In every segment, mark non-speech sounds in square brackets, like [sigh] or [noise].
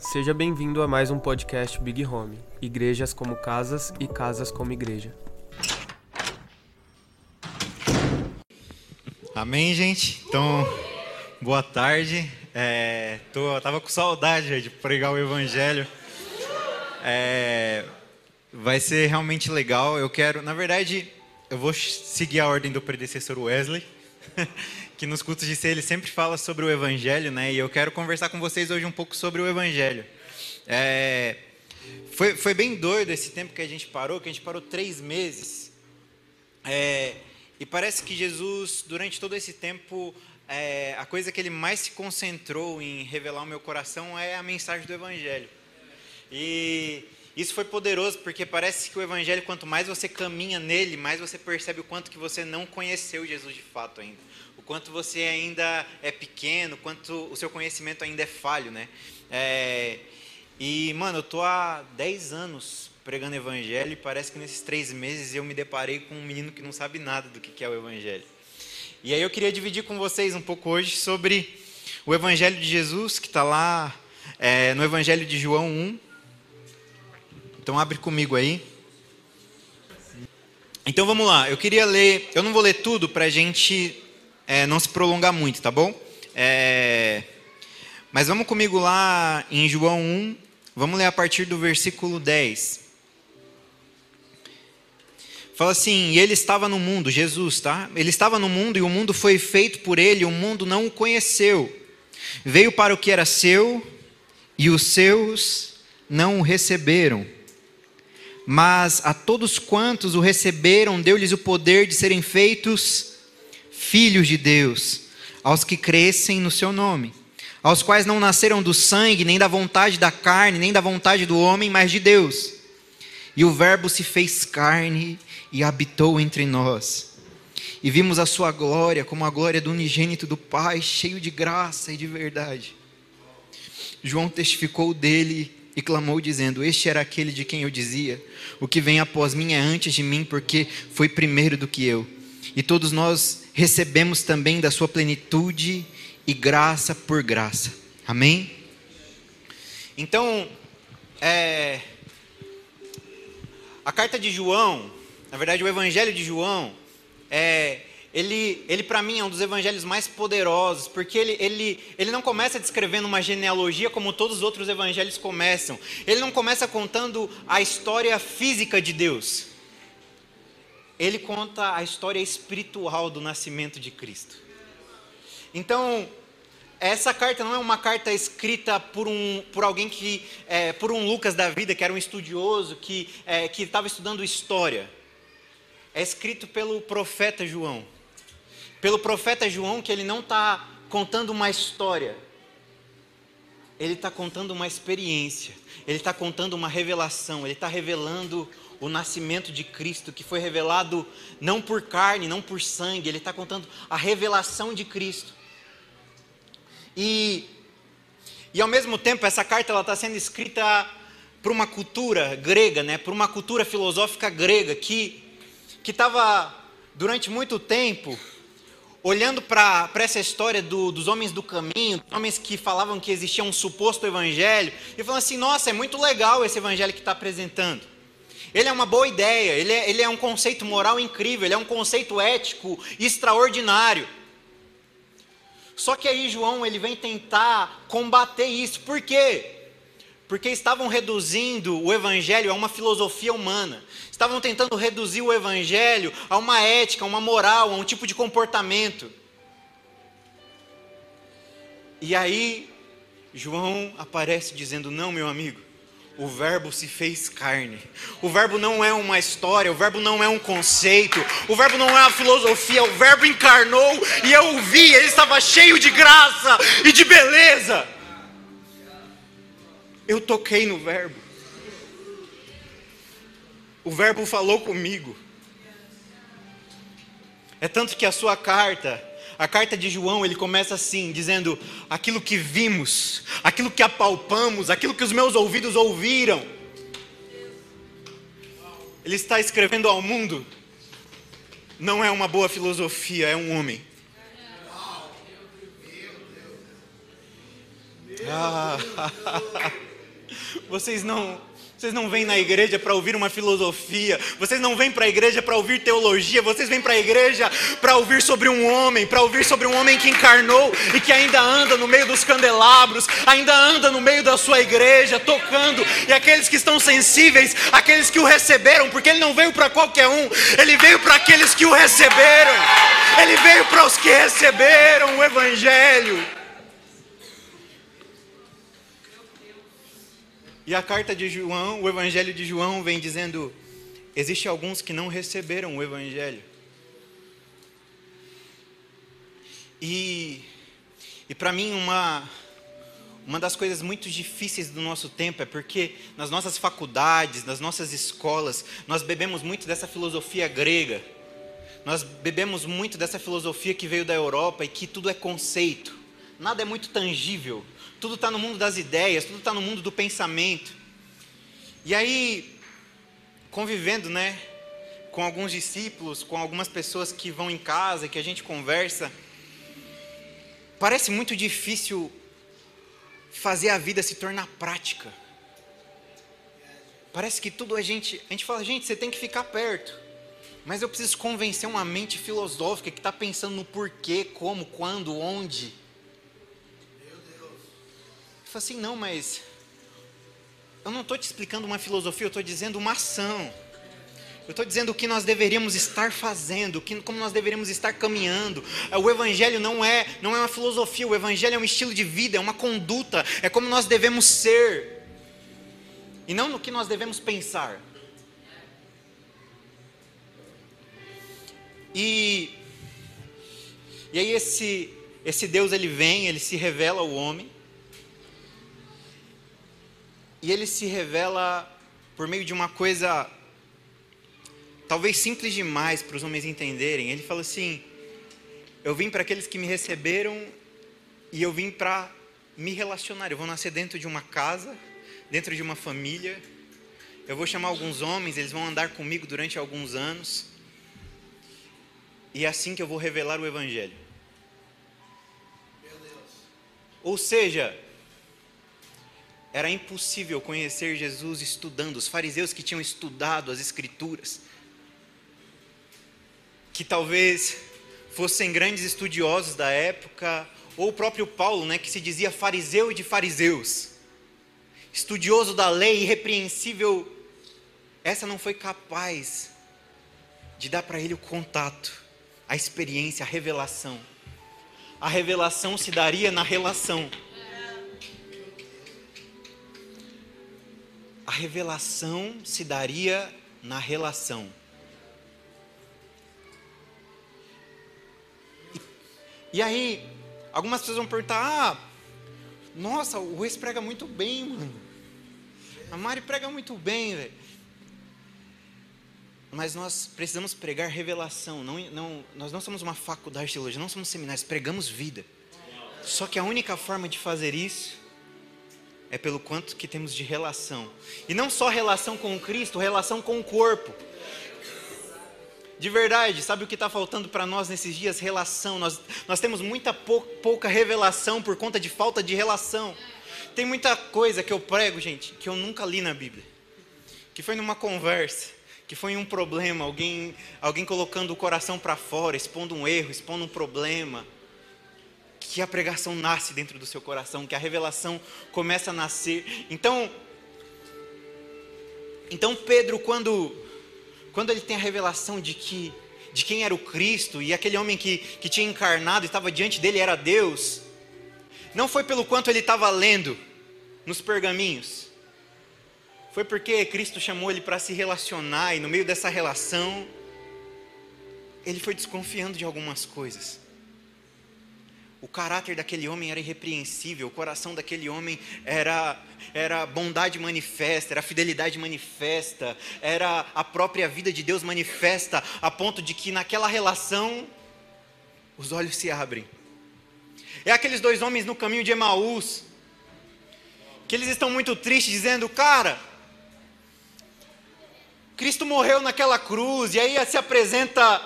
Seja bem-vindo a mais um podcast Big Home. Igrejas como casas e casas como igreja. Amém, gente? Então, boa tarde. É, tô, tava com saudade de pregar o Evangelho. É, vai ser realmente legal. Eu quero, na verdade, eu vou seguir a ordem do predecessor Wesley, [laughs] que nos cultos de ser ele sempre fala sobre o Evangelho, né? E eu quero conversar com vocês hoje um pouco sobre o Evangelho. É, foi, foi bem doido esse tempo que a gente parou, que a gente parou três meses. É, e parece que Jesus, durante todo esse tempo, é, a coisa que ele mais se concentrou em revelar ao meu coração é a mensagem do Evangelho. E isso foi poderoso porque parece que o evangelho quanto mais você caminha nele, mais você percebe o quanto que você não conheceu Jesus de fato ainda. Quanto você ainda é pequeno, quanto o seu conhecimento ainda é falho, né? É, e, mano, eu tô há 10 anos pregando evangelho e parece que nesses três meses eu me deparei com um menino que não sabe nada do que é o evangelho. E aí eu queria dividir com vocês um pouco hoje sobre o evangelho de Jesus, que está lá é, no evangelho de João 1, então abre comigo aí. Então vamos lá. Eu queria ler. Eu não vou ler tudo para a gente é, não se prolongar muito, tá bom? É, mas vamos comigo lá em João 1. Vamos ler a partir do versículo 10. Fala assim: e ele estava no mundo, Jesus, tá? Ele estava no mundo e o mundo foi feito por ele, o mundo não o conheceu. Veio para o que era seu e os seus não o receberam. Mas a todos quantos o receberam, deu-lhes o poder de serem feitos filhos de Deus, aos que crescem no seu nome, aos quais não nasceram do sangue, nem da vontade da carne, nem da vontade do homem, mas de Deus. E o Verbo se fez carne e habitou entre nós. E vimos a sua glória como a glória do unigênito do Pai, cheio de graça e de verdade. João testificou dele e clamou, dizendo: Este era aquele de quem eu dizia: O que vem após mim é antes de mim, porque foi primeiro do que eu. E todos nós recebemos também da sua plenitude e graça por graça. Amém? Então, é, a carta de João, na verdade, o evangelho de João, é, ele, ele para mim é um dos evangelhos mais poderosos, porque ele, ele, ele não começa descrevendo uma genealogia como todos os outros evangelhos começam. Ele não começa contando a história física de Deus. Ele conta a história espiritual do nascimento de Cristo. Então, essa carta não é uma carta escrita por, um, por alguém que, é, por um Lucas da vida, que era um estudioso, que é, estava estudando história. É escrito pelo profeta João pelo profeta João que ele não está contando uma história, ele está contando uma experiência, ele está contando uma revelação, ele está revelando o nascimento de Cristo, que foi revelado não por carne, não por sangue, ele está contando a revelação de Cristo. E, e ao mesmo tempo, essa carta está sendo escrita para uma cultura grega, né, para uma cultura filosófica grega, que estava, durante muito tempo, olhando para essa história do, dos homens do caminho, homens que falavam que existia um suposto evangelho, e falando assim: nossa, é muito legal esse evangelho que está apresentando. Ele é uma boa ideia, ele é, ele é um conceito moral incrível, ele é um conceito ético extraordinário. Só que aí João ele vem tentar combater isso. Por quê? Porque estavam reduzindo o evangelho a uma filosofia humana estavam tentando reduzir o evangelho a uma ética, a uma moral, a um tipo de comportamento. E aí, João aparece dizendo: Não, meu amigo, o Verbo se fez carne. O Verbo não é uma história, o Verbo não é um conceito, o Verbo não é uma filosofia, o Verbo encarnou e eu o vi, ele estava cheio de graça e de beleza. Eu toquei no Verbo. O Verbo falou comigo. É tanto que a sua carta, a carta de João, ele começa assim, dizendo: aquilo que vimos, aquilo que apalpamos, aquilo que os meus ouvidos ouviram. Ele está escrevendo ao mundo. Não é uma boa filosofia, é um homem. Ah, [laughs] vocês não vocês não vêm na igreja para ouvir uma filosofia, vocês não vêm para a igreja para ouvir teologia, vocês vêm para a igreja para ouvir sobre um homem, para ouvir sobre um homem que encarnou e que ainda anda no meio dos candelabros, ainda anda no meio da sua igreja, tocando, e aqueles que estão sensíveis, aqueles que o receberam, porque ele não veio para qualquer um, ele veio para aqueles que o receberam, ele veio para os que receberam o Evangelho. E a carta de João, o Evangelho de João, vem dizendo: existe alguns que não receberam o Evangelho. E, e para mim, uma, uma das coisas muito difíceis do nosso tempo é porque nas nossas faculdades, nas nossas escolas, nós bebemos muito dessa filosofia grega. Nós bebemos muito dessa filosofia que veio da Europa e que tudo é conceito, nada é muito tangível tudo está no mundo das ideias, tudo está no mundo do pensamento. E aí, convivendo, né, com alguns discípulos, com algumas pessoas que vão em casa, que a gente conversa, parece muito difícil fazer a vida se tornar prática. Parece que tudo a gente, a gente fala, gente, você tem que ficar perto. Mas eu preciso convencer uma mente filosófica que está pensando no porquê, como, quando, onde. Falei assim, não, mas eu não estou te explicando uma filosofia, eu estou dizendo uma ação. Eu estou dizendo o que nós deveríamos estar fazendo, que, como nós deveríamos estar caminhando. O Evangelho não é, não é uma filosofia, o Evangelho é um estilo de vida, é uma conduta, é como nós devemos ser. E não no que nós devemos pensar. E, e aí esse, esse Deus ele vem, ele se revela ao homem. E ele se revela por meio de uma coisa talvez simples demais para os homens entenderem. Ele fala assim: Eu vim para aqueles que me receberam e eu vim para me relacionar. Eu vou nascer dentro de uma casa, dentro de uma família. Eu vou chamar alguns homens, eles vão andar comigo durante alguns anos. E é assim que eu vou revelar o Evangelho. Ou seja, era impossível conhecer Jesus estudando. Os fariseus que tinham estudado as Escrituras, que talvez fossem grandes estudiosos da época, ou o próprio Paulo, né, que se dizia fariseu de fariseus, estudioso da lei, irrepreensível, essa não foi capaz de dar para ele o contato, a experiência, a revelação. A revelação se daria na relação. A revelação se daria na relação. E, aí, algumas pessoas vão perguntar: ah, nossa, o Reis prega muito bem, mano. A Mari prega muito bem, velho. Mas nós precisamos pregar revelação. Não, não, nós não somos uma faculdade de teologia, não somos seminários, pregamos vida. Só que a única forma de fazer isso é pelo quanto que temos de relação. E não só relação com Cristo, relação com o corpo. De verdade, sabe o que está faltando para nós nesses dias? Relação. Nós, nós temos muita pou, pouca revelação por conta de falta de relação. Tem muita coisa que eu prego, gente, que eu nunca li na Bíblia. Que foi numa conversa, que foi um problema, alguém, alguém colocando o coração para fora, expondo um erro, expondo um problema que a pregação nasce dentro do seu coração, que a revelação começa a nascer. Então, então Pedro, quando, quando ele tem a revelação de que de quem era o Cristo e aquele homem que, que tinha encarnado e estava diante dele era Deus, não foi pelo quanto ele estava lendo nos pergaminhos, foi porque Cristo chamou ele para se relacionar e no meio dessa relação ele foi desconfiando de algumas coisas. O caráter daquele homem era irrepreensível, o coração daquele homem era, era bondade manifesta, era fidelidade manifesta, era a própria vida de Deus manifesta, a ponto de que naquela relação os olhos se abrem. É aqueles dois homens no caminho de Emaús, que eles estão muito tristes, dizendo: Cara, Cristo morreu naquela cruz, e aí se apresenta,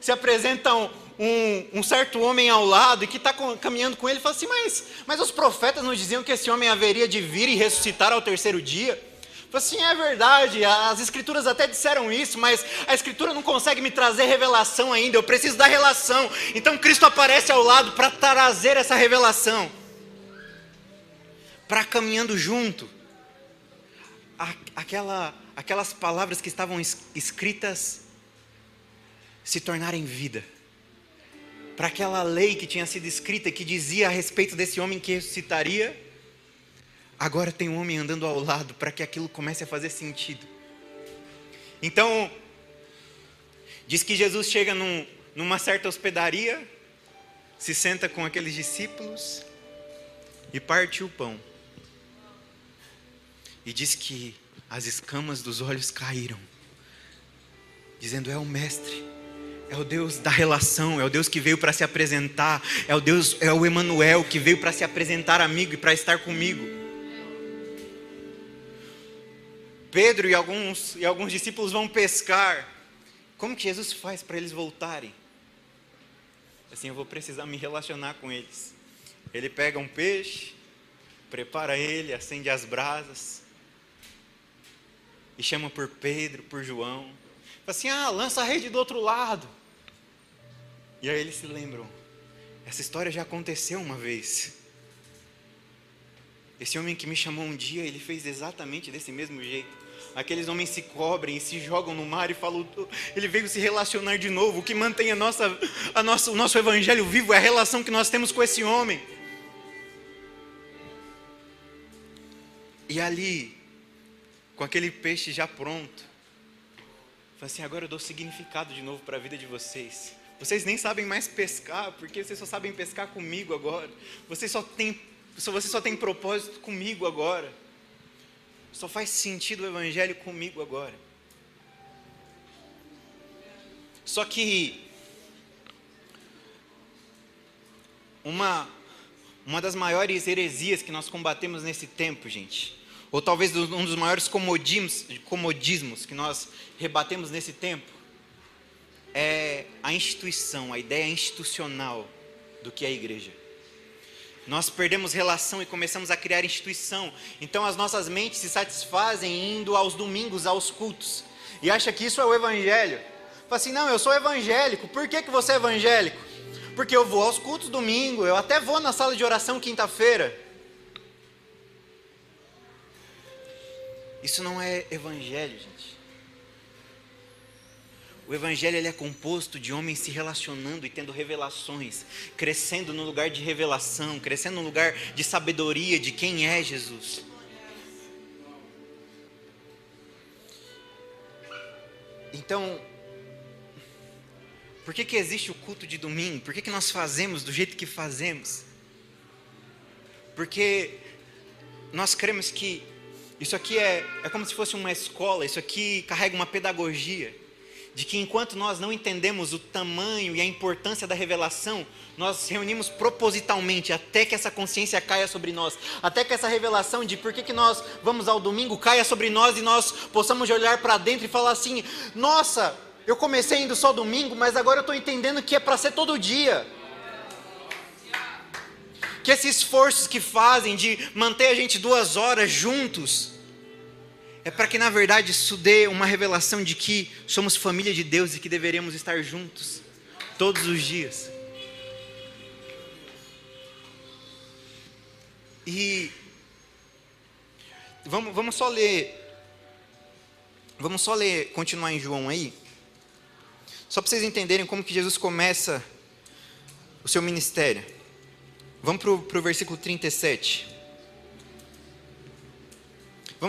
se apresentam um, um, certo homem ao lado e que está caminhando com ele fala assim: mas, mas os profetas não diziam que esse homem haveria de vir e ressuscitar ao terceiro dia? Fala assim: é verdade, as escrituras até disseram isso, mas a escritura não consegue me trazer revelação ainda, eu preciso da relação. Então Cristo aparece ao lado para trazer essa revelação, para caminhando junto. Aquela, aquelas palavras que estavam escritas se tornarem vida para aquela lei que tinha sido escrita que dizia a respeito desse homem que ressuscitaria, agora tem um homem andando ao lado para que aquilo comece a fazer sentido. Então, diz que Jesus chega num, numa certa hospedaria, se senta com aqueles discípulos e parte o pão. E diz que as escamas dos olhos caíram, dizendo: É o Mestre. É o Deus da relação, é o Deus que veio para se apresentar, é o Deus, é o Emanuel que veio para se apresentar amigo e para estar comigo. Pedro e alguns, e alguns discípulos vão pescar. Como que Jesus faz para eles voltarem? Assim, eu vou precisar me relacionar com eles. Ele pega um peixe, prepara ele, acende as brasas e chama por Pedro, por João assim, ah, lança a rede do outro lado. E aí eles se lembram, essa história já aconteceu uma vez. Esse homem que me chamou um dia, ele fez exatamente desse mesmo jeito. Aqueles homens se cobrem se jogam no mar e falam, ele veio se relacionar de novo. O que mantém a nossa, a nossa, o nosso evangelho vivo é a relação que nós temos com esse homem. E ali, com aquele peixe já pronto, Falei assim, agora eu dou significado de novo para a vida de vocês. Vocês nem sabem mais pescar, porque vocês só sabem pescar comigo agora. Vocês só têm, vocês só têm propósito comigo agora. Só faz sentido o evangelho comigo agora. Só que uma uma das maiores heresias que nós combatemos nesse tempo, gente, ou talvez um dos maiores comodismos, comodismos que nós rebatemos nesse tempo, é a instituição, a ideia institucional do que é a igreja. Nós perdemos relação e começamos a criar instituição. Então as nossas mentes se satisfazem indo aos domingos aos cultos. E acha que isso é o evangelho. Fala assim: "Não, eu sou evangélico. Por que que você é evangélico?" Porque eu vou aos cultos domingo, eu até vou na sala de oração quinta-feira. Isso não é evangelho, gente. O evangelho ele é composto de homens se relacionando e tendo revelações, crescendo no lugar de revelação, crescendo no lugar de sabedoria de quem é Jesus. Então, por que, que existe o culto de domingo? Por que, que nós fazemos do jeito que fazemos? Porque nós cremos que isso aqui é, é como se fosse uma escola, isso aqui carrega uma pedagogia. De que enquanto nós não entendemos o tamanho e a importância da revelação, nós reunimos propositalmente até que essa consciência caia sobre nós, até que essa revelação de por que, que nós vamos ao domingo caia sobre nós e nós possamos olhar para dentro e falar assim: nossa, eu comecei indo só domingo, mas agora eu estou entendendo que é para ser todo dia. Que esses esforços que fazem de manter a gente duas horas juntos, é para que na verdade isso dê uma revelação de que somos família de Deus e que deveríamos estar juntos todos os dias. E vamos, vamos só ler, vamos só ler, continuar em João aí, só para vocês entenderem como que Jesus começa o seu ministério. Vamos para o versículo 37.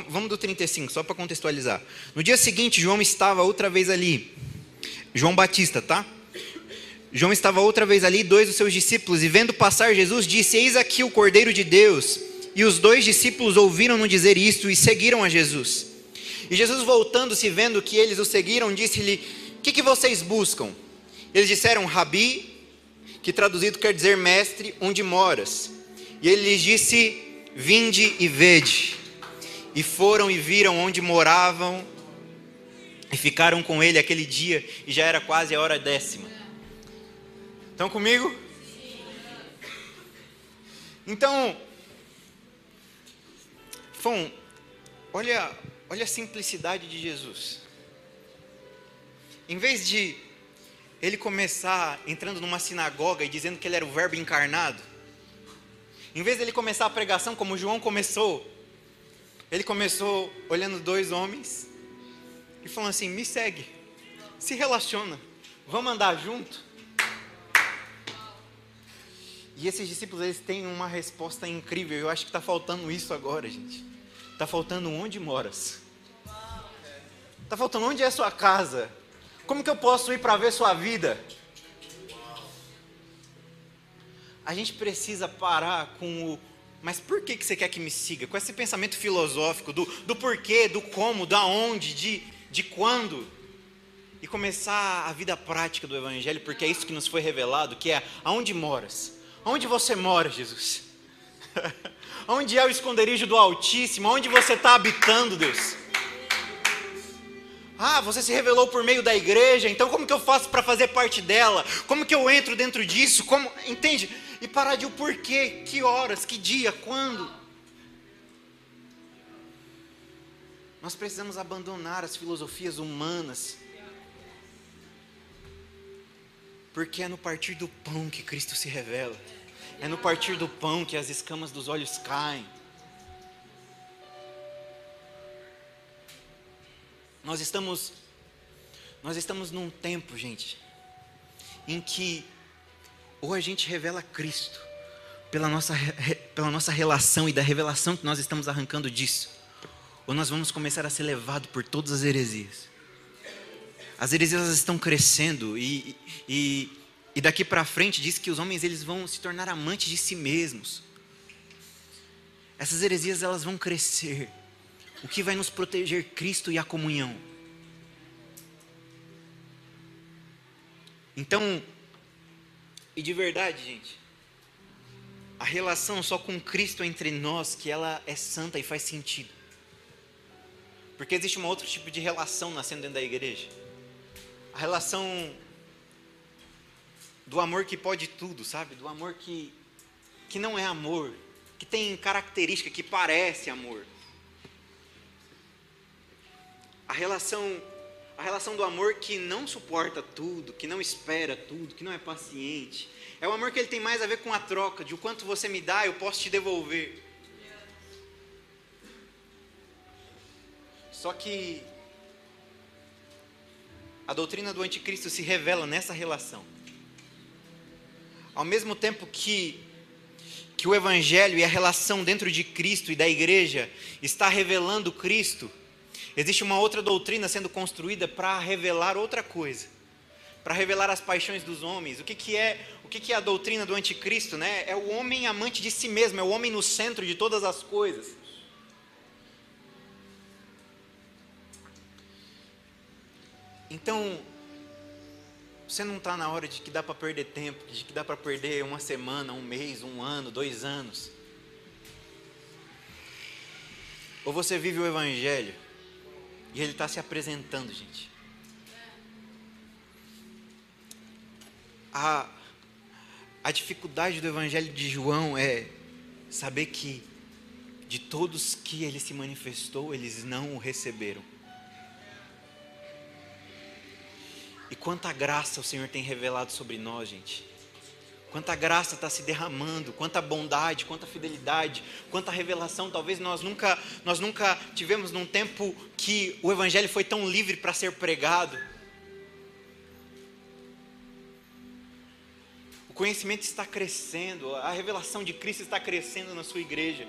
Vamos, do 35, só para contextualizar. No dia seguinte, João estava outra vez ali. João Batista, tá? João estava outra vez ali, dois dos seus discípulos, e vendo passar Jesus, disse: Eis aqui o Cordeiro de Deus. E os dois discípulos ouviram-no dizer isto e seguiram a Jesus. E Jesus, voltando-se, vendo que eles o seguiram, disse-lhe: O que, que vocês buscam? Eles disseram: Rabi, que traduzido quer dizer mestre, onde moras? E ele lhes disse: Vinde e vede. E foram e viram onde moravam, e ficaram com ele aquele dia, e já era quase a hora décima. Estão comigo? Então, Fão, olha, olha a simplicidade de Jesus. Em vez de ele começar entrando numa sinagoga e dizendo que ele era o Verbo encarnado, em vez de ele começar a pregação como João começou, ele começou olhando dois homens e falando assim: me segue, se relaciona, vamos andar junto. E esses discípulos eles têm uma resposta incrível. Eu acho que está faltando isso agora, gente. Está faltando onde moras. Está faltando onde é a sua casa. Como que eu posso ir para ver sua vida? A gente precisa parar com o. Mas por que, que você quer que me siga? Com esse pensamento filosófico do, do porquê, do como, da onde, de, de quando. E começar a vida prática do Evangelho, porque é isso que nos foi revelado, que é aonde moras. Onde você mora, Jesus? [laughs] Onde é o esconderijo do Altíssimo? Onde você está habitando, Deus? Ah, você se revelou por meio da igreja, então como que eu faço para fazer parte dela? Como que eu entro dentro disso? Como, entende? E parar de o porquê, que horas, que dia, quando? Nós precisamos abandonar as filosofias humanas. Porque é no partir do pão que Cristo se revela. É no partir do pão que as escamas dos olhos caem. Nós estamos nós estamos num tempo, gente, em que ou a gente revela Cristo pela nossa, pela nossa relação e da revelação que nós estamos arrancando disso, ou nós vamos começar a ser levados por todas as heresias. As heresias estão crescendo e, e e daqui para frente diz que os homens eles vão se tornar amantes de si mesmos. Essas heresias elas vão crescer. O que vai nos proteger Cristo e a comunhão? Então, e de verdade, gente, a relação só com Cristo entre nós, que ela é santa e faz sentido. Porque existe um outro tipo de relação nascendo dentro da igreja. A relação do amor que pode tudo, sabe? Do amor que, que não é amor, que tem característica que parece amor. A relação a relação do amor que não suporta tudo, que não espera tudo, que não é paciente. É o amor que ele tem mais a ver com a troca, de o quanto você me dá, eu posso te devolver. Só que a doutrina do anticristo se revela nessa relação. Ao mesmo tempo que que o evangelho e a relação dentro de Cristo e da igreja está revelando Cristo, existe uma outra doutrina sendo construída para revelar outra coisa, para revelar as paixões dos homens. O que, que é o que, que é a doutrina do anticristo? Né? É o homem amante de si mesmo, é o homem no centro de todas as coisas. Então, você não está na hora de que dá para perder tempo, de que dá para perder uma semana, um mês, um ano, dois anos. Ou você vive o Evangelho e ele está se apresentando, gente. A, a dificuldade do Evangelho de João é saber que de todos que ele se manifestou, eles não o receberam. E quanta graça o Senhor tem revelado sobre nós, gente. Quanta graça está se derramando, quanta bondade, quanta fidelidade, quanta revelação. Talvez nós nunca, nós nunca tivemos num tempo que o Evangelho foi tão livre para ser pregado. O conhecimento está crescendo, a revelação de Cristo está crescendo na sua igreja.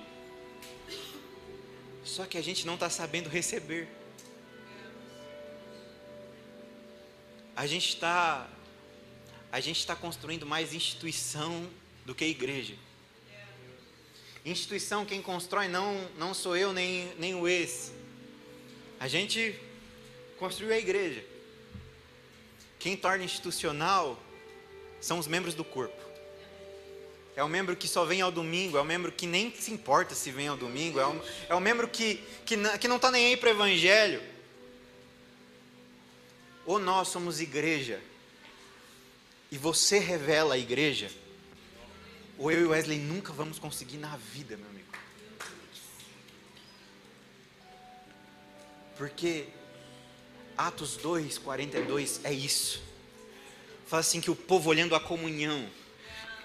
Só que a gente não está sabendo receber. a gente está a gente está construindo mais instituição do que igreja. Instituição quem constrói não não sou eu nem nem o ex. A gente construiu a igreja. Quem torna institucional são os membros do corpo. É o membro que só vem ao domingo, é o membro que nem se importa se vem ao domingo, é o, é o membro que, que, que não está nem aí para o evangelho ou nós somos igreja e você revela a igreja, ou eu e Wesley nunca vamos conseguir na vida, meu amigo. Porque Atos 2, 42 é isso. Fala assim que o povo olhando a comunhão,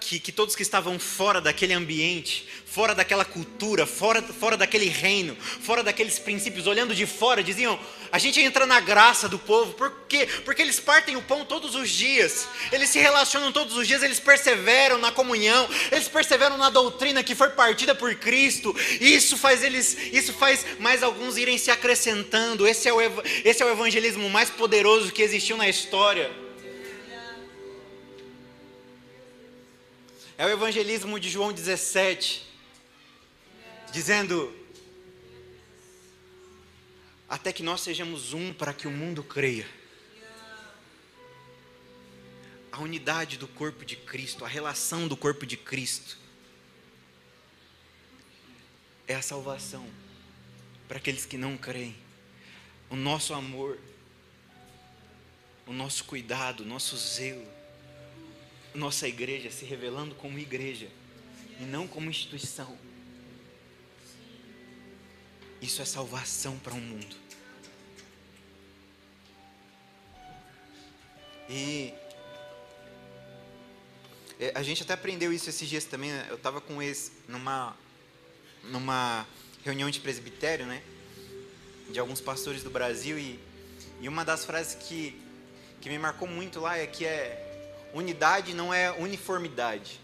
que, que todos que estavam fora daquele ambiente, fora daquela cultura, fora, fora daquele reino, fora daqueles princípios, olhando de fora, diziam: a gente entra na graça do povo, por quê? Porque eles partem o pão todos os dias, eles se relacionam todos os dias, eles perseveram na comunhão, eles perseveram na doutrina que foi partida por Cristo, isso faz eles, isso faz mais alguns irem se acrescentando. Esse é o, esse é o evangelismo mais poderoso que existiu na história. É o evangelismo de João 17, dizendo: Até que nós sejamos um para que o mundo creia. A unidade do corpo de Cristo, a relação do corpo de Cristo, é a salvação para aqueles que não creem. O nosso amor, o nosso cuidado, o nosso zelo nossa igreja se revelando como igreja e não como instituição. Isso é salvação para o um mundo. E é, a gente até aprendeu isso esses dias também. Né? Eu estava com esse numa numa reunião de presbitério, né? De alguns pastores do Brasil e, e uma das frases que que me marcou muito lá é que é Unidade não é uniformidade.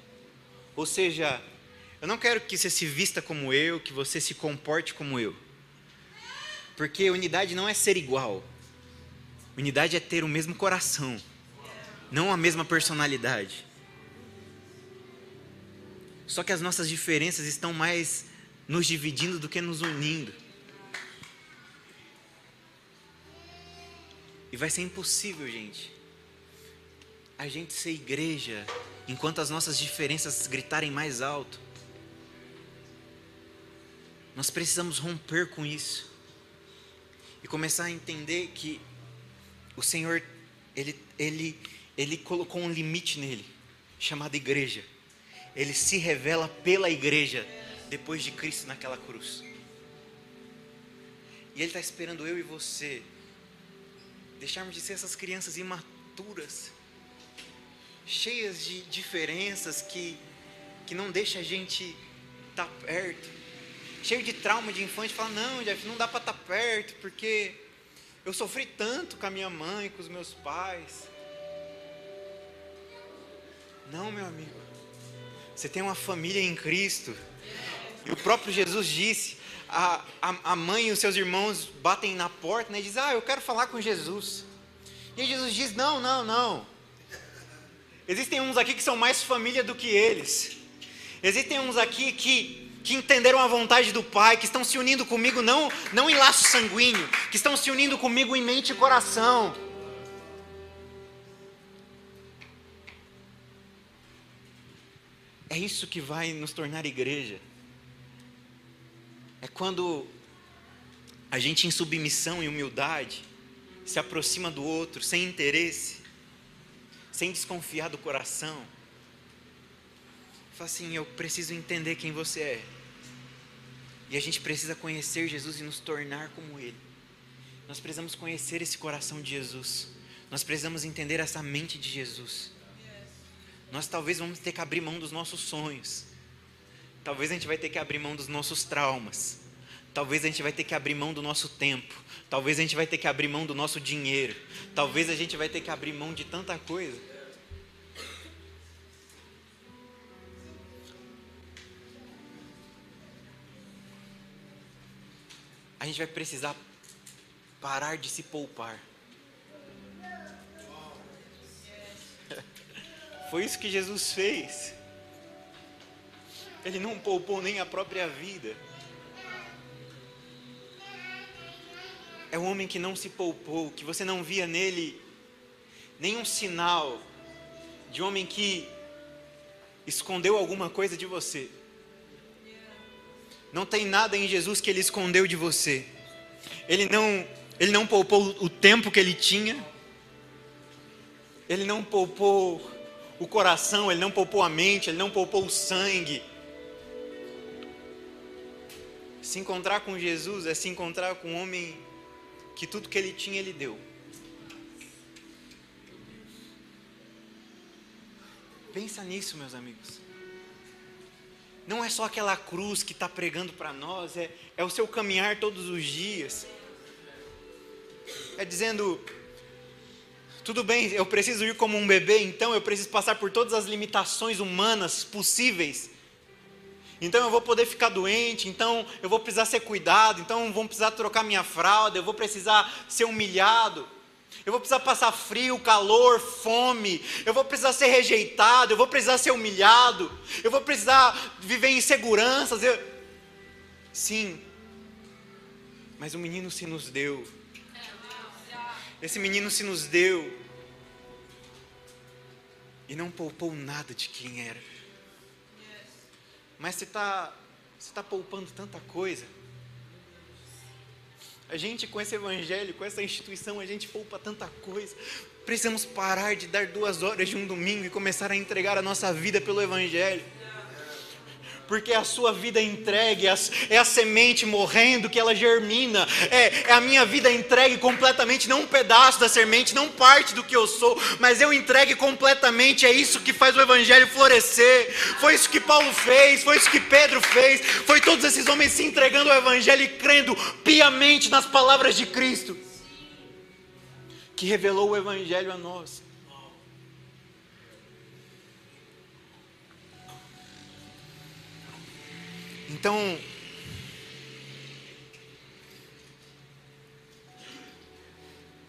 Ou seja, eu não quero que você se vista como eu, que você se comporte como eu. Porque unidade não é ser igual. Unidade é ter o mesmo coração, não a mesma personalidade. Só que as nossas diferenças estão mais nos dividindo do que nos unindo. E vai ser impossível, gente, a gente ser igreja enquanto as nossas diferenças gritarem mais alto. Nós precisamos romper com isso e começar a entender que o Senhor ele ele ele colocou um limite nele, chamado igreja. Ele se revela pela igreja depois de Cristo naquela cruz. E Ele está esperando eu e você deixarmos de ser essas crianças imaturas cheias de diferenças que, que não deixa a gente estar tá perto. Cheio de trauma de infância, fala, não, Jeff, não dá para estar tá perto, porque eu sofri tanto com a minha mãe, com os meus pais. Não, meu amigo. Você tem uma família em Cristo. E o próprio Jesus disse: a, a, a mãe e os seus irmãos batem na porta né, e dizem: Ah, eu quero falar com Jesus. E Jesus diz: Não, não, não. Existem uns aqui que são mais família do que eles. Existem uns aqui que, que entenderam a vontade do Pai, que estão se unindo comigo não, não em laço sanguíneo, que estão se unindo comigo em mente e coração. É isso que vai nos tornar igreja. É quando a gente, em submissão e humildade, se aproxima do outro sem interesse, sem desconfiar do coração. Fala assim: eu preciso entender quem você é. E a gente precisa conhecer Jesus e nos tornar como Ele. Nós precisamos conhecer esse coração de Jesus. Nós precisamos entender essa mente de Jesus. Nós talvez vamos ter que abrir mão dos nossos sonhos. Talvez a gente vai ter que abrir mão dos nossos traumas. Talvez a gente vai ter que abrir mão do nosso tempo. Talvez a gente vai ter que abrir mão do nosso dinheiro. Talvez a gente vai ter que abrir mão de tanta coisa. Gente vai precisar parar de se poupar. [laughs] Foi isso que Jesus fez. Ele não poupou nem a própria vida. É um homem que não se poupou, que você não via nele nenhum sinal de homem que escondeu alguma coisa de você. Não tem nada em Jesus que ele escondeu de você. Ele não, ele não poupou o tempo que ele tinha. Ele não poupou o coração, ele não poupou a mente, ele não poupou o sangue. Se encontrar com Jesus é se encontrar com um homem que tudo que ele tinha, ele deu. Pensa nisso, meus amigos. Não é só aquela cruz que está pregando para nós, é, é o seu caminhar todos os dias. É dizendo: tudo bem, eu preciso ir como um bebê, então eu preciso passar por todas as limitações humanas possíveis. Então eu vou poder ficar doente, então eu vou precisar ser cuidado, então vou precisar trocar minha fralda, eu vou precisar ser humilhado. Eu vou precisar passar frio, calor, fome. Eu vou precisar ser rejeitado. Eu vou precisar ser humilhado. Eu vou precisar viver inseguranças. Eu... Sim. Mas o menino se nos deu. Esse menino se nos deu. E não poupou nada de quem era. Mas você está você tá poupando tanta coisa. A gente, com esse evangelho, com essa instituição, a gente poupa tanta coisa. Precisamos parar de dar duas horas de um domingo e começar a entregar a nossa vida pelo evangelho porque a sua vida entregue, é a semente morrendo que ela germina, é, é, a minha vida entregue completamente, não um pedaço da semente, não parte do que eu sou, mas eu entregue completamente, é isso que faz o Evangelho florescer, foi isso que Paulo fez, foi isso que Pedro fez, foi todos esses homens se entregando ao Evangelho e crendo piamente nas palavras de Cristo, que revelou o Evangelho a nós. Então,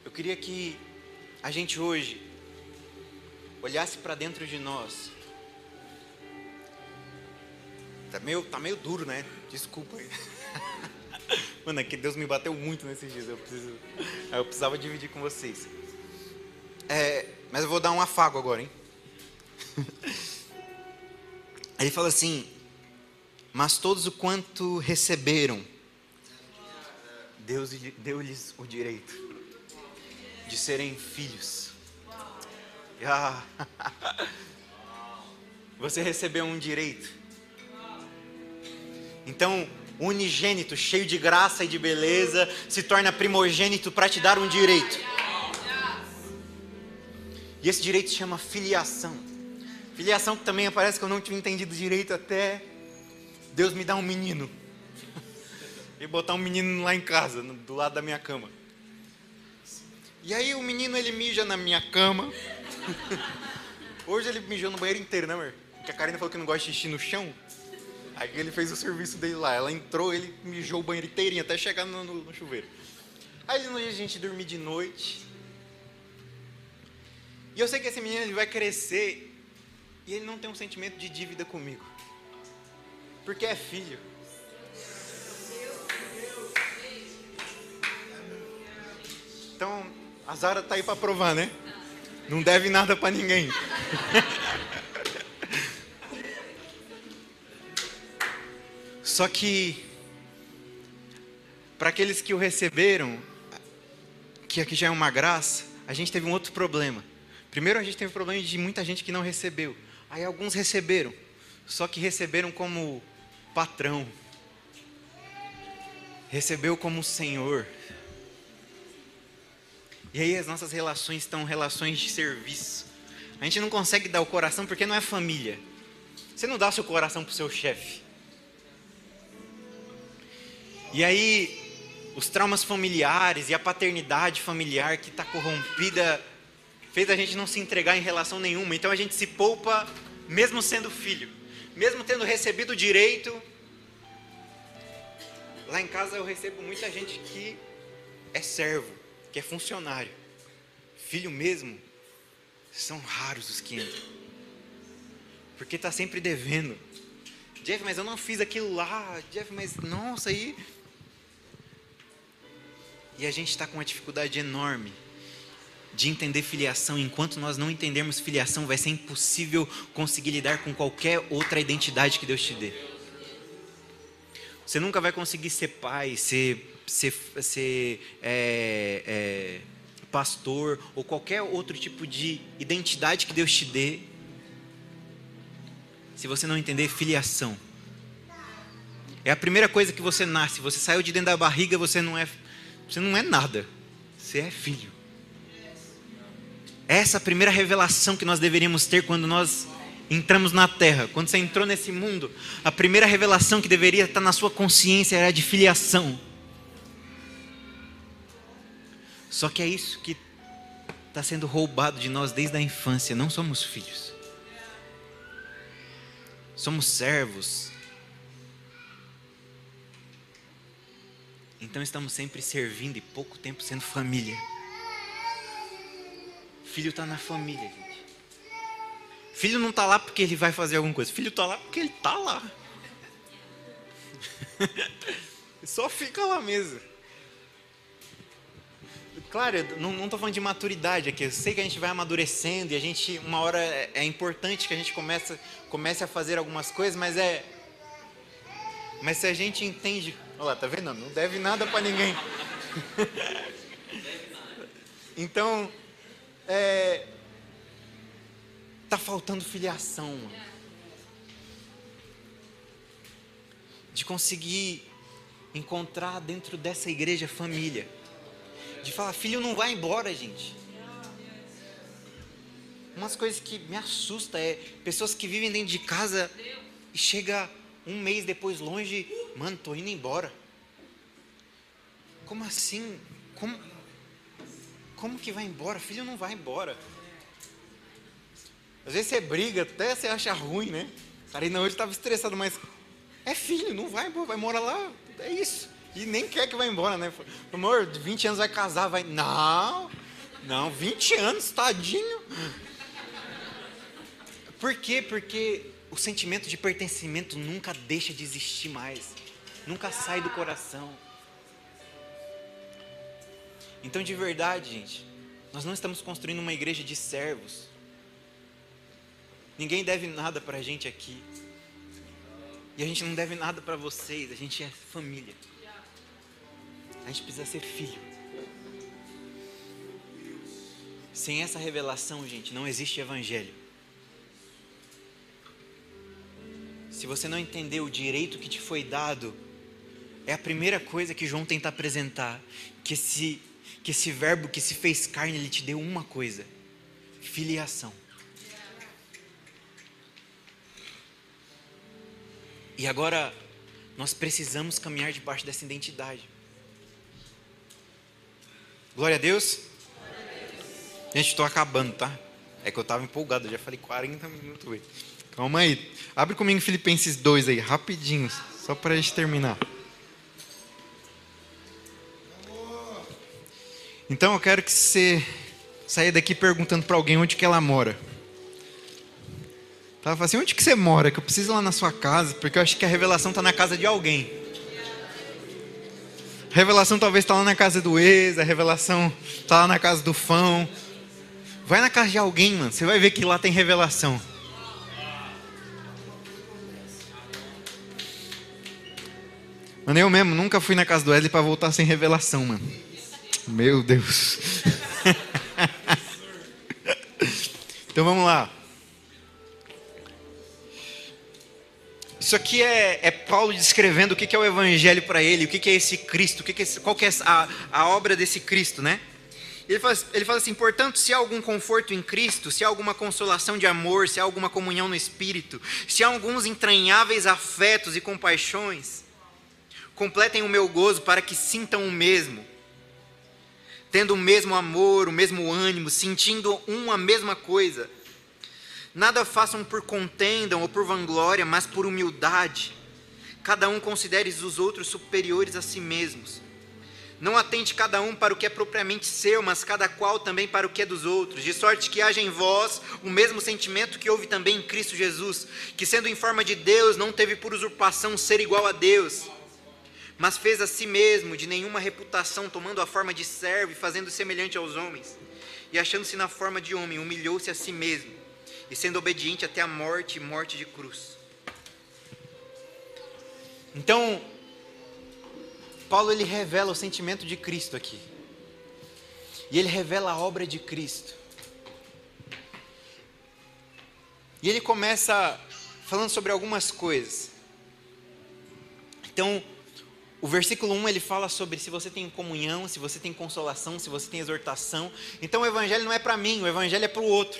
eu queria que a gente hoje olhasse para dentro de nós. Tá meio, tá meio duro, né? Desculpa aí. [laughs] Mano, é que Deus me bateu muito nesses dias. Eu, preciso, eu precisava dividir com vocês. É, mas eu vou dar um afago agora, hein? [laughs] Ele fala assim: mas todos o quanto receberam, Deus deu-lhes o direito de serem filhos. Ah, [laughs] você recebeu um direito. Então, o unigênito, cheio de graça e de beleza, se torna primogênito para te dar um direito. E esse direito se chama filiação. Filiação que também parece que eu não tinha entendido direito até Deus me dá um menino. [laughs] e botar um menino lá em casa, do lado da minha cama. E aí o menino ele mija na minha cama. [laughs] Hoje ele mijou no banheiro inteiro, né, amor? Porque a Karina falou que não gosta de xixi no chão. Aí ele fez o serviço dele lá. Ela entrou, ele mijou o banheiro inteirinho até chegar no, no, no chuveiro. Aí no dia a gente dormir de noite. E eu sei que esse menino ele vai crescer e ele não tem um sentimento de dívida comigo porque é filho. Então, a Zara tá aí para provar, né? Não deve nada para ninguém. [laughs] Só que para aqueles que o receberam, que aqui já é uma graça, a gente teve um outro problema. Primeiro a gente teve o problema de muita gente que não recebeu. Aí alguns receberam, só que receberam como patrão, recebeu como Senhor. E aí as nossas relações estão relações de serviço. A gente não consegue dar o coração porque não é família. Você não dá seu coração para o seu chefe. E aí, os traumas familiares e a paternidade familiar que está corrompida fez a gente não se entregar em relação nenhuma. Então a gente se poupa, mesmo sendo filho mesmo tendo recebido direito, lá em casa eu recebo muita gente que é servo, que é funcionário. Filho mesmo, são raros os que entram. Porque está sempre devendo. Jeff, mas eu não fiz aquilo lá. Jeff, mas nossa, aí. E a gente está com uma dificuldade enorme de entender filiação. Enquanto nós não entendermos filiação, vai ser impossível conseguir lidar com qualquer outra identidade que Deus te dê. Você nunca vai conseguir ser pai, ser, ser, ser é, é, pastor ou qualquer outro tipo de identidade que Deus te dê se você não entender filiação. É a primeira coisa que você nasce. Você saiu de dentro da barriga, você não é, você não é nada. Você é filho. Essa é a primeira revelação que nós deveríamos ter quando nós entramos na terra. Quando você entrou nesse mundo, a primeira revelação que deveria estar na sua consciência era de filiação. Só que é isso que está sendo roubado de nós desde a infância. Não somos filhos. Somos servos. Então estamos sempre servindo e pouco tempo sendo família. Filho está na família, gente. Filho não está lá porque ele vai fazer alguma coisa. Filho está lá porque ele está lá. [laughs] Só fica lá mesmo. Claro, não estou falando de maturidade aqui. Eu sei que a gente vai amadurecendo e a gente, uma hora, é, é importante que a gente comece, comece a fazer algumas coisas, mas é. Mas se a gente entende. Olha lá, tá vendo? Não deve nada para ninguém. [laughs] então, é, tá faltando filiação. De conseguir encontrar dentro dessa igreja família. De falar, filho, não vai embora, gente. Umas coisas que me assusta é pessoas que vivem dentro de casa e chega um mês depois longe, mano, tô indo embora. Como assim? Como, como que vai embora? Filho não vai embora. Às vezes você briga, até você acha ruim, né? Cara, ainda hoje estava estressado, mas é filho, não vai embora, vai morar lá, é isso. E nem quer que vá embora, né? Amor, 20 anos vai casar, vai. Não, não, 20 anos, tadinho. Por quê? Porque o sentimento de pertencimento nunca deixa de existir mais, nunca sai do coração. Então, de verdade, gente, nós não estamos construindo uma igreja de servos. Ninguém deve nada para a gente aqui. E a gente não deve nada para vocês, a gente é família. A gente precisa ser filho. Sem essa revelação, gente, não existe evangelho. Se você não entender o direito que te foi dado, é a primeira coisa que João tenta apresentar, que esse que esse verbo que se fez carne, ele te deu uma coisa: filiação. E agora nós precisamos caminhar debaixo dessa identidade. Glória a Deus. Gente, estou acabando, tá? É que eu estava empolgado, eu já falei 40 minutos. Calma aí. Abre comigo Filipenses 2 aí, rapidinho, só para a gente terminar. Então eu quero que você saia daqui perguntando para alguém onde que ela mora. Fala assim, onde que você mora? Que eu preciso ir lá na sua casa, porque eu acho que a revelação está na casa de alguém. A revelação talvez está lá na casa do ex, a revelação está lá na casa do fão. Vai na casa de alguém, mano. Você vai ver que lá tem revelação. Mano, eu mesmo nunca fui na casa do Wesley para voltar sem revelação, mano. Meu Deus. [laughs] então vamos lá. Isso aqui é, é, Paulo descrevendo o que, é o Evangelho para ele, o que, é esse Cristo, o que é, qual que é a, a obra desse Cristo, né? Ele fala, ele fala assim: portanto, se há algum conforto em Cristo, se há alguma consolação de amor, se há alguma comunhão no Espírito, se há alguns entranháveis afetos e compaixões, completem o meu gozo para que sintam o mesmo tendo o mesmo amor, o mesmo ânimo, sentindo uma mesma coisa. Nada façam por contenda ou por vanglória, mas por humildade. Cada um considere os outros superiores a si mesmos. Não atente cada um para o que é propriamente seu, mas cada qual também para o que é dos outros, de sorte que haja em vós o mesmo sentimento que houve também em Cristo Jesus, que sendo em forma de Deus, não teve por usurpação ser igual a Deus mas fez a si mesmo de nenhuma reputação, tomando a forma de servo e fazendo semelhante aos homens. E achando-se na forma de homem, humilhou-se a si mesmo, e sendo obediente até a morte e morte de cruz. Então, Paulo ele revela o sentimento de Cristo aqui. E ele revela a obra de Cristo. E ele começa falando sobre algumas coisas. Então, o versículo 1 ele fala sobre se você tem comunhão, se você tem consolação, se você tem exortação. Então o evangelho não é para mim, o evangelho é para o outro.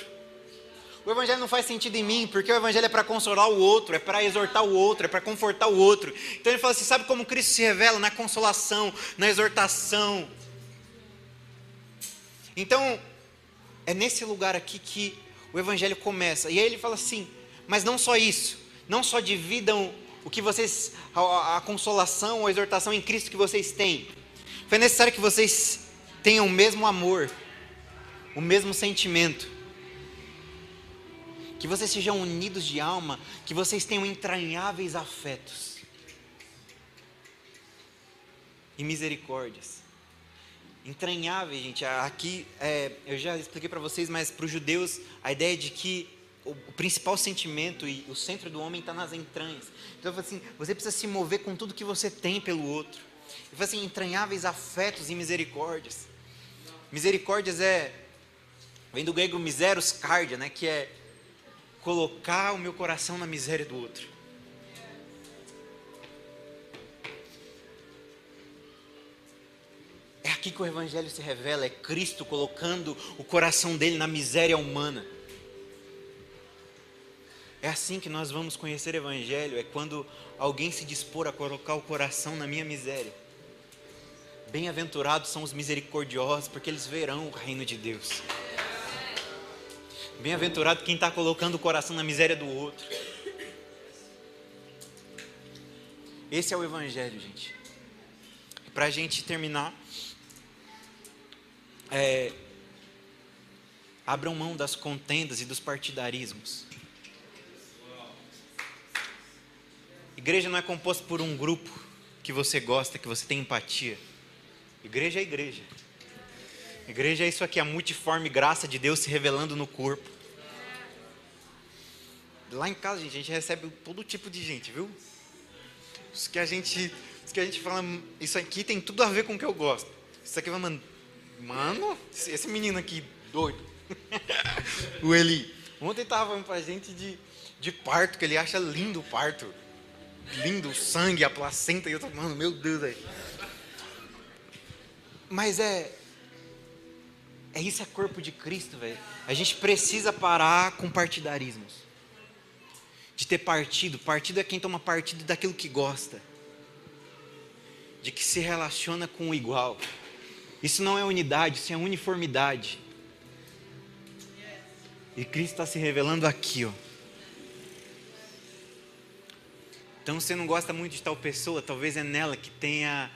O evangelho não faz sentido em mim, porque o evangelho é para consolar o outro, é para exortar o outro, é para confortar o outro. Então ele fala assim: sabe como Cristo se revela? Na consolação, na exortação. Então, é nesse lugar aqui que o evangelho começa. E aí ele fala assim: mas não só isso, não só dividam o que vocês, a, a consolação, a exortação em Cristo que vocês têm. Foi necessário que vocês tenham o mesmo amor, o mesmo sentimento, que vocês sejam unidos de alma, que vocês tenham entranháveis afetos e misericórdias. Entranháveis, gente. Aqui é, eu já expliquei para vocês, mas para os judeus a ideia de que o, principal sentimento e o centro do homem está nas entranhas. Então, assim, você precisa se mover com tudo que você tem pelo outro. E assim, entranháveis afetos e misericórdias. Misericórdias é vem do grego miseros cardia, né, que é colocar o meu coração na miséria do outro. É aqui que o evangelho se revela, é Cristo colocando o coração dele na miséria humana. É assim que nós vamos conhecer o Evangelho, é quando alguém se dispor a colocar o coração na minha miséria. Bem-aventurados são os misericordiosos, porque eles verão o reino de Deus. Bem-aventurado quem está colocando o coração na miséria do outro. Esse é o Evangelho, gente. Para a gente terminar, é, abram mão das contendas e dos partidarismos. Igreja não é composta por um grupo que você gosta, que você tem empatia. Igreja é igreja. Igreja é isso aqui, a multiforme graça de Deus se revelando no corpo. Lá em casa, gente, a gente recebe todo tipo de gente, viu? Os que a gente, os que a gente fala, isso aqui tem tudo a ver com o que eu gosto. Isso aqui vai mandar, mano, esse menino aqui doido. [laughs] o Eli. Ontem tava falando pra gente de, de parto, que ele acha lindo o parto lindo, o sangue, a placenta, e eu tô, mano, meu Deus, velho. Mas é. É isso, é corpo de Cristo, velho. A gente precisa parar com partidarismos. De ter partido. Partido é quem toma partido daquilo que gosta. De que se relaciona com o igual. Isso não é unidade, isso é uniformidade. E Cristo está se revelando aqui, ó. Então, você não gosta muito de tal pessoa, talvez é nela que tenha,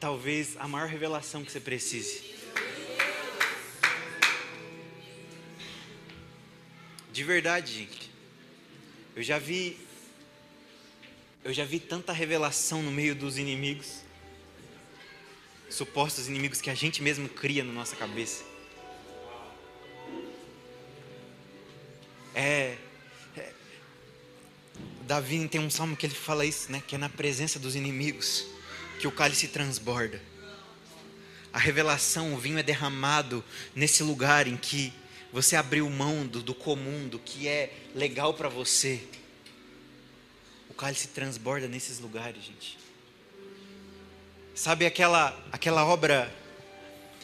talvez, a maior revelação que você precise. De verdade, gente. Eu já vi, eu já vi tanta revelação no meio dos inimigos, supostos inimigos que a gente mesmo cria na nossa cabeça. Davi tem um salmo que ele fala isso, né? Que é na presença dos inimigos que o cálice transborda. A revelação, o vinho é derramado nesse lugar em que você abriu mão do, do comum, do que é legal para você. O cálice transborda nesses lugares, gente. Sabe aquela aquela obra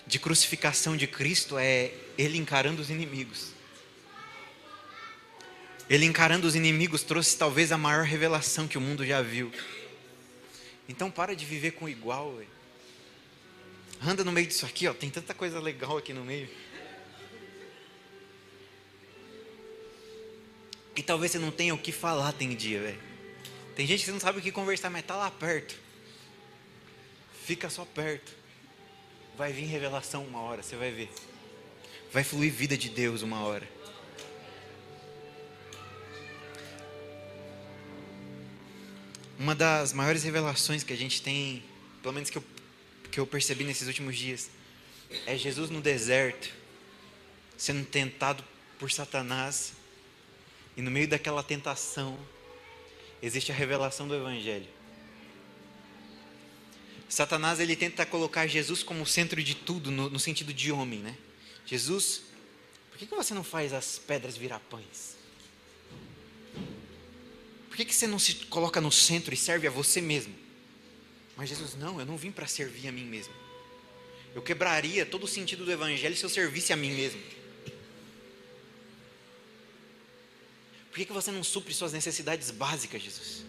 de crucificação de Cristo é ele encarando os inimigos. Ele encarando os inimigos trouxe talvez a maior revelação que o mundo já viu. Então para de viver com igual, véio. Anda no meio disso aqui, ó. Tem tanta coisa legal aqui no meio. E talvez você não tenha o que falar tem dia, velho. Tem gente que não sabe o que conversar, mas tá lá perto. Fica só perto. Vai vir revelação uma hora, você vai ver. Vai fluir vida de Deus uma hora. Uma das maiores revelações que a gente tem, pelo menos que eu, que eu percebi nesses últimos dias, é Jesus no deserto, sendo tentado por Satanás, e no meio daquela tentação, existe a revelação do Evangelho. Satanás ele tenta colocar Jesus como centro de tudo, no, no sentido de homem, né? Jesus, por que, que você não faz as pedras virar pães? Por que, que você não se coloca no centro e serve a você mesmo? Mas Jesus, não, eu não vim para servir a mim mesmo. Eu quebraria todo o sentido do Evangelho se eu servisse a mim mesmo. Por que, que você não supre suas necessidades básicas, Jesus?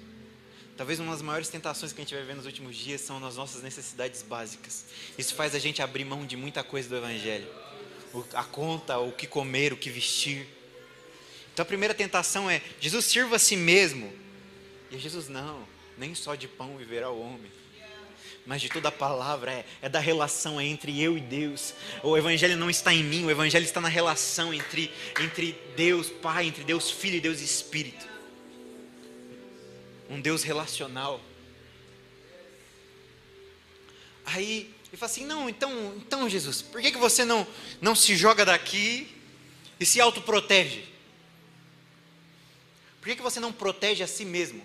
Talvez uma das maiores tentações que a gente vai ver nos últimos dias são nas nossas necessidades básicas. Isso faz a gente abrir mão de muita coisa do Evangelho. A conta, o que comer, o que vestir. Então a primeira tentação é: Jesus sirva a si mesmo. E Jesus, não, nem só de pão viverá o homem mas de toda a palavra, é, é, da relação entre eu e Deus. O Evangelho não está em mim, o Evangelho está na relação entre, entre Deus Pai, entre Deus Filho e Deus Espírito um Deus relacional. Aí ele fala assim: não, então, então Jesus, por que, que você não, não se joga daqui e se autoprotege? Por que, que você não protege a si mesmo?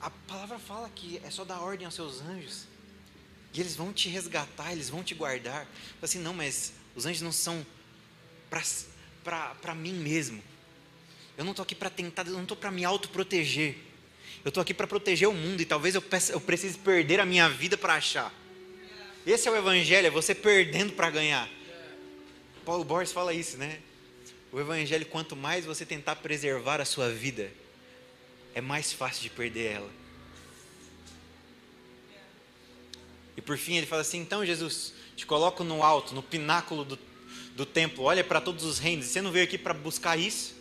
A palavra fala que é só dar ordem aos seus anjos. E eles vão te resgatar, eles vão te guardar. Assim, não, mas os anjos não são para mim mesmo. Eu não estou aqui para tentar, eu não estou para me autoproteger. Eu estou aqui para proteger o mundo e talvez eu, peça, eu precise perder a minha vida para achar. Esse é o Evangelho, é você perdendo para ganhar. Paulo Borges fala isso, né? O Evangelho, quanto mais você tentar preservar a sua vida, é mais fácil de perder ela. E por fim ele fala assim: então, Jesus, te coloco no alto, no pináculo do, do templo, olha para todos os reinos, você não veio aqui para buscar isso?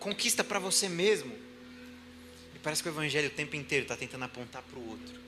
Conquista para você mesmo. E parece que o Evangelho o tempo inteiro está tentando apontar para o outro.